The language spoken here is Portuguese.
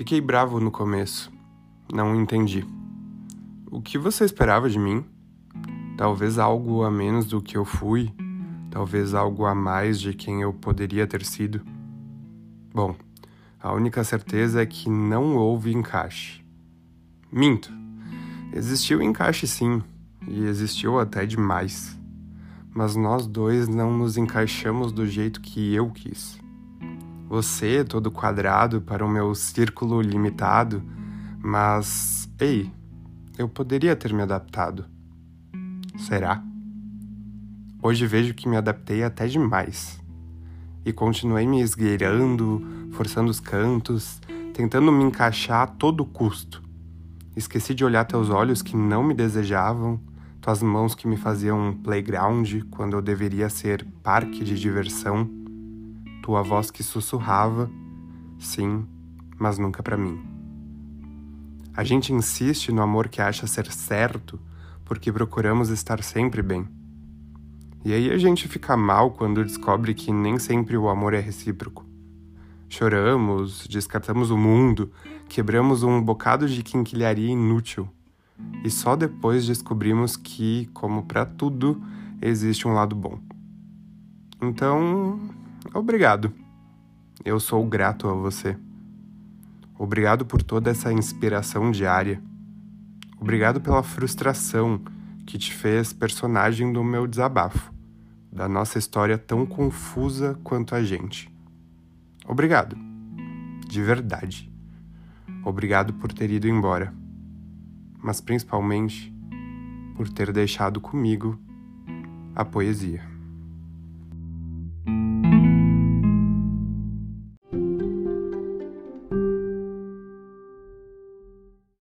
Fiquei bravo no começo. Não entendi. O que você esperava de mim? Talvez algo a menos do que eu fui, talvez algo a mais de quem eu poderia ter sido. Bom, a única certeza é que não houve encaixe. Minto. Existiu encaixe sim, e existiu até demais. Mas nós dois não nos encaixamos do jeito que eu quis. Você, todo quadrado para o meu círculo limitado, mas, ei, eu poderia ter me adaptado. Será? Hoje vejo que me adaptei até demais. E continuei me esgueirando, forçando os cantos, tentando me encaixar a todo custo. Esqueci de olhar teus olhos que não me desejavam, tuas mãos que me faziam playground quando eu deveria ser parque de diversão tua voz que sussurrava, sim, mas nunca para mim. A gente insiste no amor que acha ser certo porque procuramos estar sempre bem. E aí a gente fica mal quando descobre que nem sempre o amor é recíproco. Choramos, descartamos o mundo, quebramos um bocado de quinquilharia inútil. E só depois descobrimos que, como para tudo, existe um lado bom. Então, Obrigado. Eu sou grato a você. Obrigado por toda essa inspiração diária. Obrigado pela frustração que te fez personagem do meu desabafo, da nossa história tão confusa quanto a gente. Obrigado. De verdade. Obrigado por ter ido embora. Mas principalmente por ter deixado comigo a poesia.